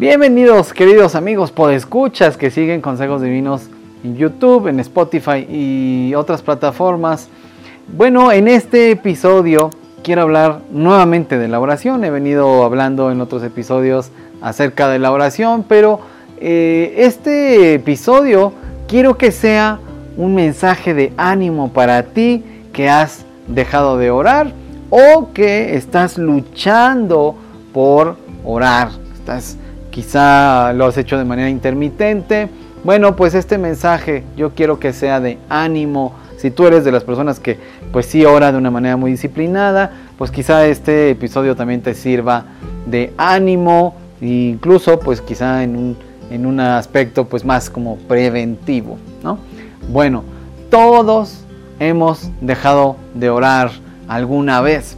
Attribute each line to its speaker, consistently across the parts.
Speaker 1: Bienvenidos queridos amigos podescuchas que siguen Consejos Divinos en YouTube, en Spotify y otras plataformas. Bueno, en este episodio quiero hablar nuevamente de la oración. He venido hablando en otros episodios acerca de la oración, pero eh, este episodio quiero que sea un mensaje de ánimo para ti que has dejado de orar o que estás luchando por orar. Estás quizá lo has hecho de manera intermitente. Bueno, pues este mensaje yo quiero que sea de ánimo. Si tú eres de las personas que pues sí ora de una manera muy disciplinada, pues quizá este episodio también te sirva de ánimo, incluso pues quizá en un, en un aspecto pues más como preventivo, ¿no? Bueno, todos hemos dejado de orar alguna vez.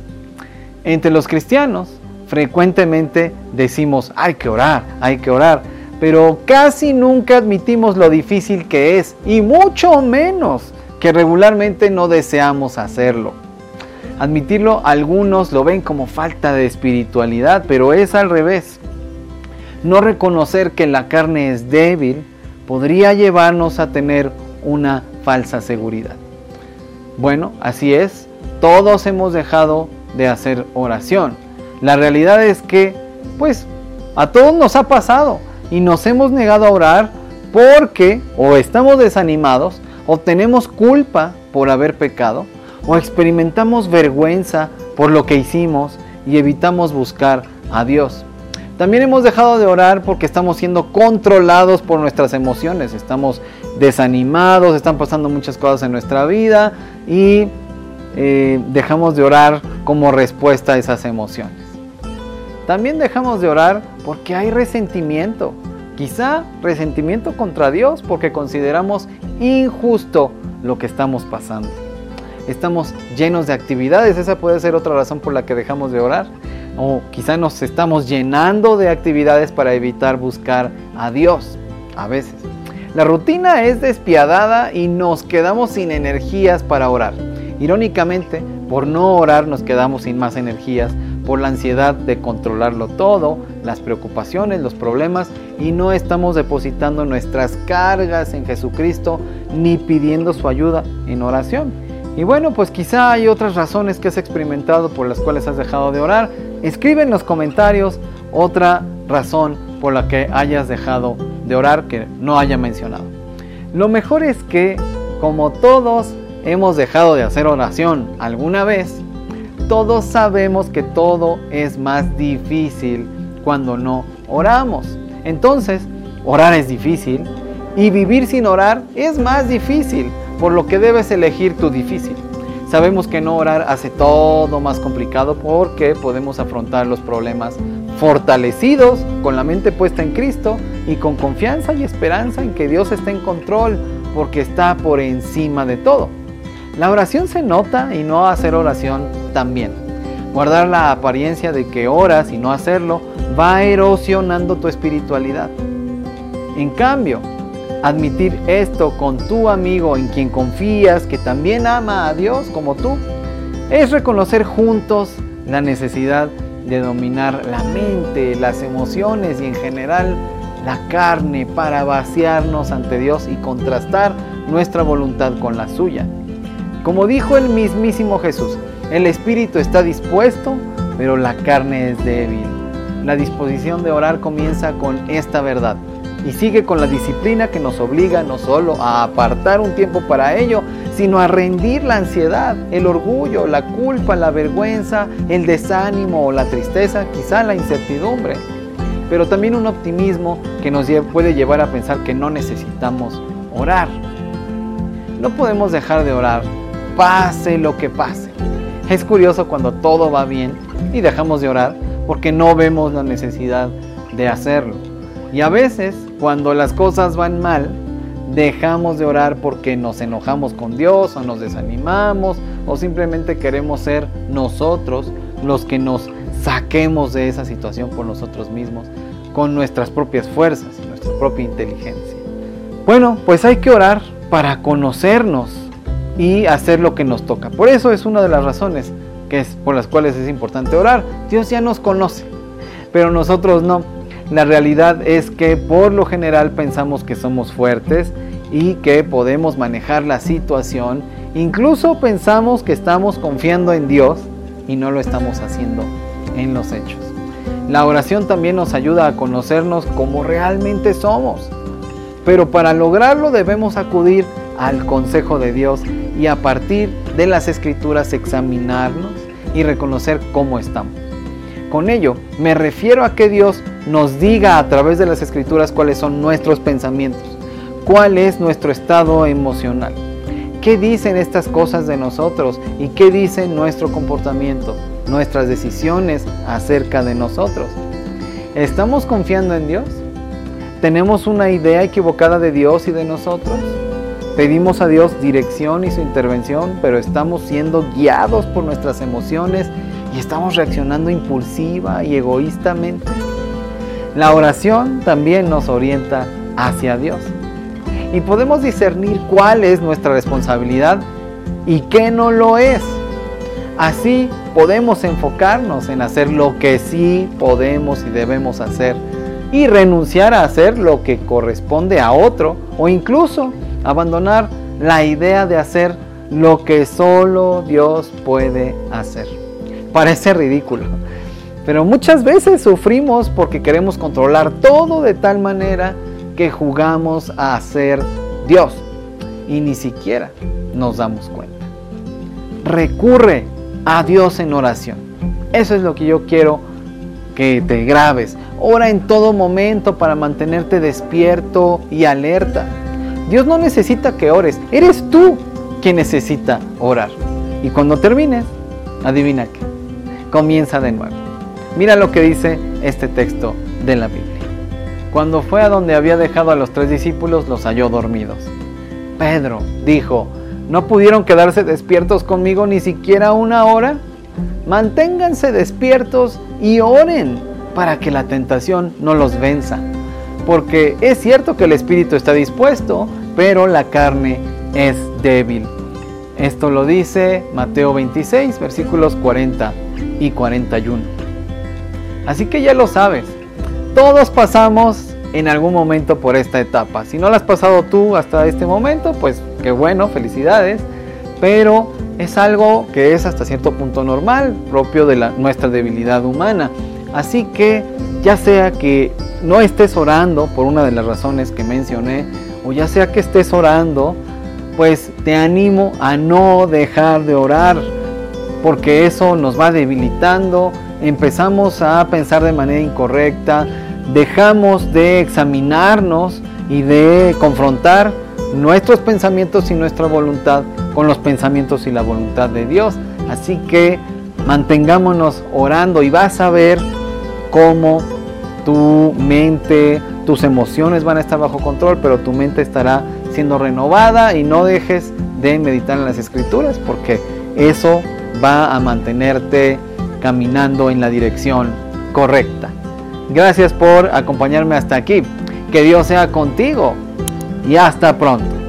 Speaker 1: Entre los cristianos frecuentemente decimos, hay que orar, hay que orar, pero casi nunca admitimos lo difícil que es y mucho menos que regularmente no deseamos hacerlo. Admitirlo algunos lo ven como falta de espiritualidad, pero es al revés. No reconocer que la carne es débil podría llevarnos a tener una falsa seguridad. Bueno, así es, todos hemos dejado de hacer oración la realidad es que, pues, a todos nos ha pasado y nos hemos negado a orar porque o estamos desanimados o tenemos culpa por haber pecado o experimentamos vergüenza por lo que hicimos y evitamos buscar a Dios. También hemos dejado de orar porque estamos siendo controlados por nuestras emociones, estamos desanimados, están pasando muchas cosas en nuestra vida y eh, dejamos de orar como respuesta a esas emociones. También dejamos de orar porque hay resentimiento. Quizá resentimiento contra Dios porque consideramos injusto lo que estamos pasando. Estamos llenos de actividades, esa puede ser otra razón por la que dejamos de orar. O quizá nos estamos llenando de actividades para evitar buscar a Dios a veces. La rutina es despiadada y nos quedamos sin energías para orar. Irónicamente, por no orar nos quedamos sin más energías por la ansiedad de controlarlo todo, las preocupaciones, los problemas y no estamos depositando nuestras cargas en Jesucristo ni pidiendo su ayuda en oración. Y bueno, pues quizá hay otras razones que has experimentado por las cuales has dejado de orar. Escribe en los comentarios otra razón por la que hayas dejado de orar que no haya mencionado. Lo mejor es que, como todos hemos dejado de hacer oración alguna vez, todos sabemos que todo es más difícil cuando no oramos. Entonces, orar es difícil y vivir sin orar es más difícil, por lo que debes elegir tu difícil. Sabemos que no orar hace todo más complicado porque podemos afrontar los problemas fortalecidos, con la mente puesta en Cristo y con confianza y esperanza en que Dios está en control porque está por encima de todo. La oración se nota y no hacer oración también. Guardar la apariencia de que oras y no hacerlo va erosionando tu espiritualidad. En cambio, admitir esto con tu amigo en quien confías, que también ama a Dios como tú, es reconocer juntos la necesidad de dominar la mente, las emociones y en general la carne para vaciarnos ante Dios y contrastar nuestra voluntad con la suya. Como dijo el mismísimo Jesús, el espíritu está dispuesto, pero la carne es débil. La disposición de orar comienza con esta verdad y sigue con la disciplina que nos obliga no solo a apartar un tiempo para ello, sino a rendir la ansiedad, el orgullo, la culpa, la vergüenza, el desánimo o la tristeza, quizá la incertidumbre, pero también un optimismo que nos puede llevar a pensar que no necesitamos orar. No podemos dejar de orar, pase lo que pase. Es curioso cuando todo va bien y dejamos de orar porque no vemos la necesidad de hacerlo. Y a veces, cuando las cosas van mal, dejamos de orar porque nos enojamos con Dios o nos desanimamos o simplemente queremos ser nosotros los que nos saquemos de esa situación por nosotros mismos con nuestras propias fuerzas y nuestra propia inteligencia. Bueno, pues hay que orar para conocernos y hacer lo que nos toca. Por eso es una de las razones que es por las cuales es importante orar. Dios ya nos conoce, pero nosotros no. La realidad es que por lo general pensamos que somos fuertes y que podemos manejar la situación. Incluso pensamos que estamos confiando en Dios y no lo estamos haciendo en los hechos. La oración también nos ayuda a conocernos como realmente somos. Pero para lograrlo debemos acudir al consejo de Dios y a partir de las escrituras examinarnos y reconocer cómo estamos. Con ello me refiero a que Dios nos diga a través de las escrituras cuáles son nuestros pensamientos, cuál es nuestro estado emocional, qué dicen estas cosas de nosotros y qué dice nuestro comportamiento, nuestras decisiones acerca de nosotros. ¿Estamos confiando en Dios? ¿Tenemos una idea equivocada de Dios y de nosotros? Pedimos a Dios dirección y su intervención, pero estamos siendo guiados por nuestras emociones y estamos reaccionando impulsiva y egoístamente. La oración también nos orienta hacia Dios y podemos discernir cuál es nuestra responsabilidad y qué no lo es. Así podemos enfocarnos en hacer lo que sí podemos y debemos hacer y renunciar a hacer lo que corresponde a otro o incluso abandonar la idea de hacer lo que solo Dios puede hacer. Parece ridículo, pero muchas veces sufrimos porque queremos controlar todo de tal manera que jugamos a ser Dios y ni siquiera nos damos cuenta. Recurre a Dios en oración. Eso es lo que yo quiero que te grabes. Ora en todo momento para mantenerte despierto y alerta. Dios no necesita que ores, eres tú quien necesita orar. Y cuando termines, adivina qué, comienza de nuevo. Mira lo que dice este texto de la Biblia. Cuando fue a donde había dejado a los tres discípulos, los halló dormidos. Pedro dijo, ¿no pudieron quedarse despiertos conmigo ni siquiera una hora? Manténganse despiertos y oren para que la tentación no los venza. Porque es cierto que el espíritu está dispuesto, pero la carne es débil. Esto lo dice Mateo 26, versículos 40 y 41. Así que ya lo sabes, todos pasamos en algún momento por esta etapa. Si no la has pasado tú hasta este momento, pues qué bueno, felicidades. Pero es algo que es hasta cierto punto normal, propio de la, nuestra debilidad humana. Así que ya sea que no estés orando por una de las razones que mencioné, o ya sea que estés orando, pues te animo a no dejar de orar, porque eso nos va debilitando, empezamos a pensar de manera incorrecta, dejamos de examinarnos y de confrontar nuestros pensamientos y nuestra voluntad con los pensamientos y la voluntad de Dios. Así que mantengámonos orando y vas a ver cómo tu mente, tus emociones van a estar bajo control, pero tu mente estará siendo renovada y no dejes de meditar en las escrituras porque eso va a mantenerte caminando en la dirección correcta. Gracias por acompañarme hasta aquí. Que Dios sea contigo y hasta pronto.